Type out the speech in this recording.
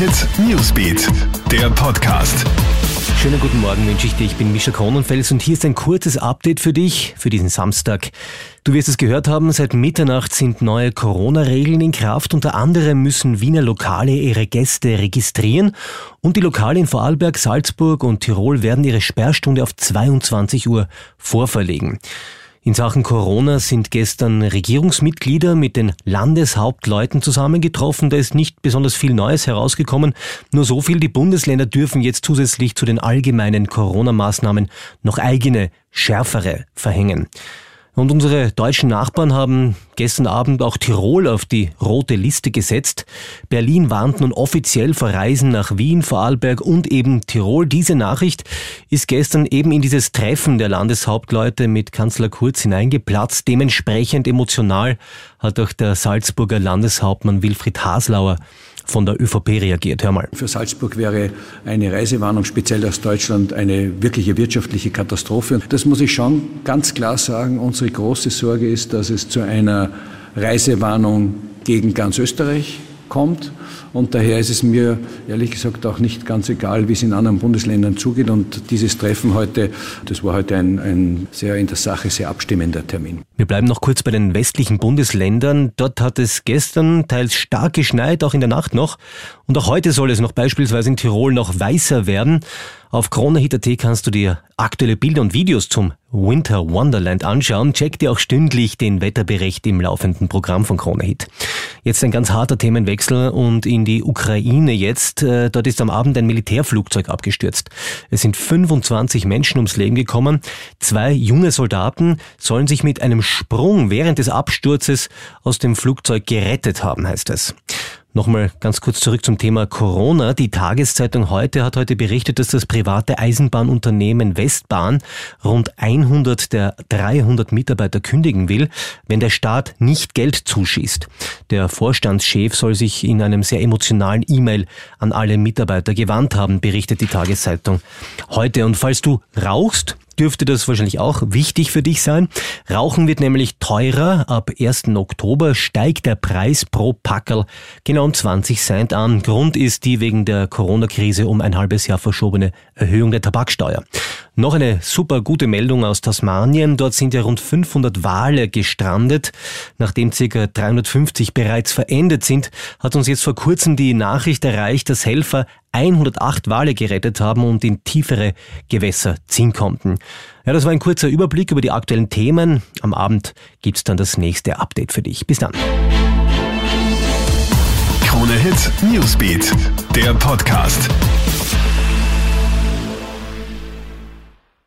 Hit Newsbeat, der Podcast. Schönen guten Morgen wünsche ich dir. Ich bin Mischa Kronenfels und hier ist ein kurzes Update für dich für diesen Samstag. Du wirst es gehört haben, seit Mitternacht sind neue Corona-Regeln in Kraft. Unter anderem müssen Wiener Lokale ihre Gäste registrieren und die Lokale in Vorarlberg, Salzburg und Tirol werden ihre Sperrstunde auf 22 Uhr vorverlegen. In Sachen Corona sind gestern Regierungsmitglieder mit den Landeshauptleuten zusammengetroffen. Da ist nicht besonders viel Neues herausgekommen. Nur so viel, die Bundesländer dürfen jetzt zusätzlich zu den allgemeinen Corona-Maßnahmen noch eigene, schärfere verhängen. Und unsere deutschen Nachbarn haben gestern Abend auch Tirol auf die rote Liste gesetzt. Berlin warnt nun offiziell vor Reisen nach Wien, Vorarlberg und eben Tirol. Diese Nachricht ist gestern eben in dieses Treffen der Landeshauptleute mit Kanzler Kurz hineingeplatzt. Dementsprechend emotional hat auch der Salzburger Landeshauptmann Wilfried Haslauer von der ÖVP reagiert. Hör mal. Für Salzburg wäre eine Reisewarnung speziell aus Deutschland eine wirkliche wirtschaftliche Katastrophe. Das muss ich schon ganz klar sagen. Unsere große Sorge ist, dass es zu einer Reisewarnung gegen ganz Österreich kommt. Und daher ist es mir ehrlich gesagt auch nicht ganz egal, wie es in anderen Bundesländern zugeht. Und dieses Treffen heute, das war heute ein, ein sehr in der Sache sehr abstimmender Termin. Wir bleiben noch kurz bei den westlichen Bundesländern. Dort hat es gestern teils stark geschneit, auch in der Nacht noch. Und auch heute soll es noch beispielsweise in Tirol noch weißer werden. Auf KroneHit.at kannst du dir aktuelle Bilder und Videos zum Winter Wonderland anschauen. Check dir auch stündlich den Wetterbericht im laufenden Programm von KroneHit. Jetzt ein ganz harter Themenwechsel und in die Ukraine jetzt. Äh, dort ist am Abend ein Militärflugzeug abgestürzt. Es sind 25 Menschen ums Leben gekommen. Zwei junge Soldaten sollen sich mit einem Sprung während des Absturzes aus dem Flugzeug gerettet haben, heißt es. Nochmal ganz kurz zurück zum Thema Corona. Die Tageszeitung heute hat heute berichtet, dass das private Eisenbahnunternehmen Westbahn rund 100 der 300 Mitarbeiter kündigen will, wenn der Staat nicht Geld zuschießt. Der Vorstandschef soll sich in einem sehr emotionalen E-Mail an alle Mitarbeiter gewandt haben, berichtet die Tageszeitung heute. Und falls du rauchst, dürfte das wahrscheinlich auch wichtig für dich sein. Rauchen wird nämlich teurer. Ab 1. Oktober steigt der Preis pro Packerl genau um 20 Cent an. Grund ist die wegen der Corona-Krise um ein halbes Jahr verschobene Erhöhung der Tabaksteuer. Noch eine super gute Meldung aus Tasmanien. Dort sind ja rund 500 Wale gestrandet. Nachdem ca. 350 bereits verendet sind, hat uns jetzt vor kurzem die Nachricht erreicht, dass Helfer 108 Wale gerettet haben und in tiefere Gewässer ziehen konnten. Ja, das war ein kurzer Überblick über die aktuellen Themen. Am Abend gibt's dann das nächste Update für dich. Bis dann. Krone Hit Newsbeat, der Podcast.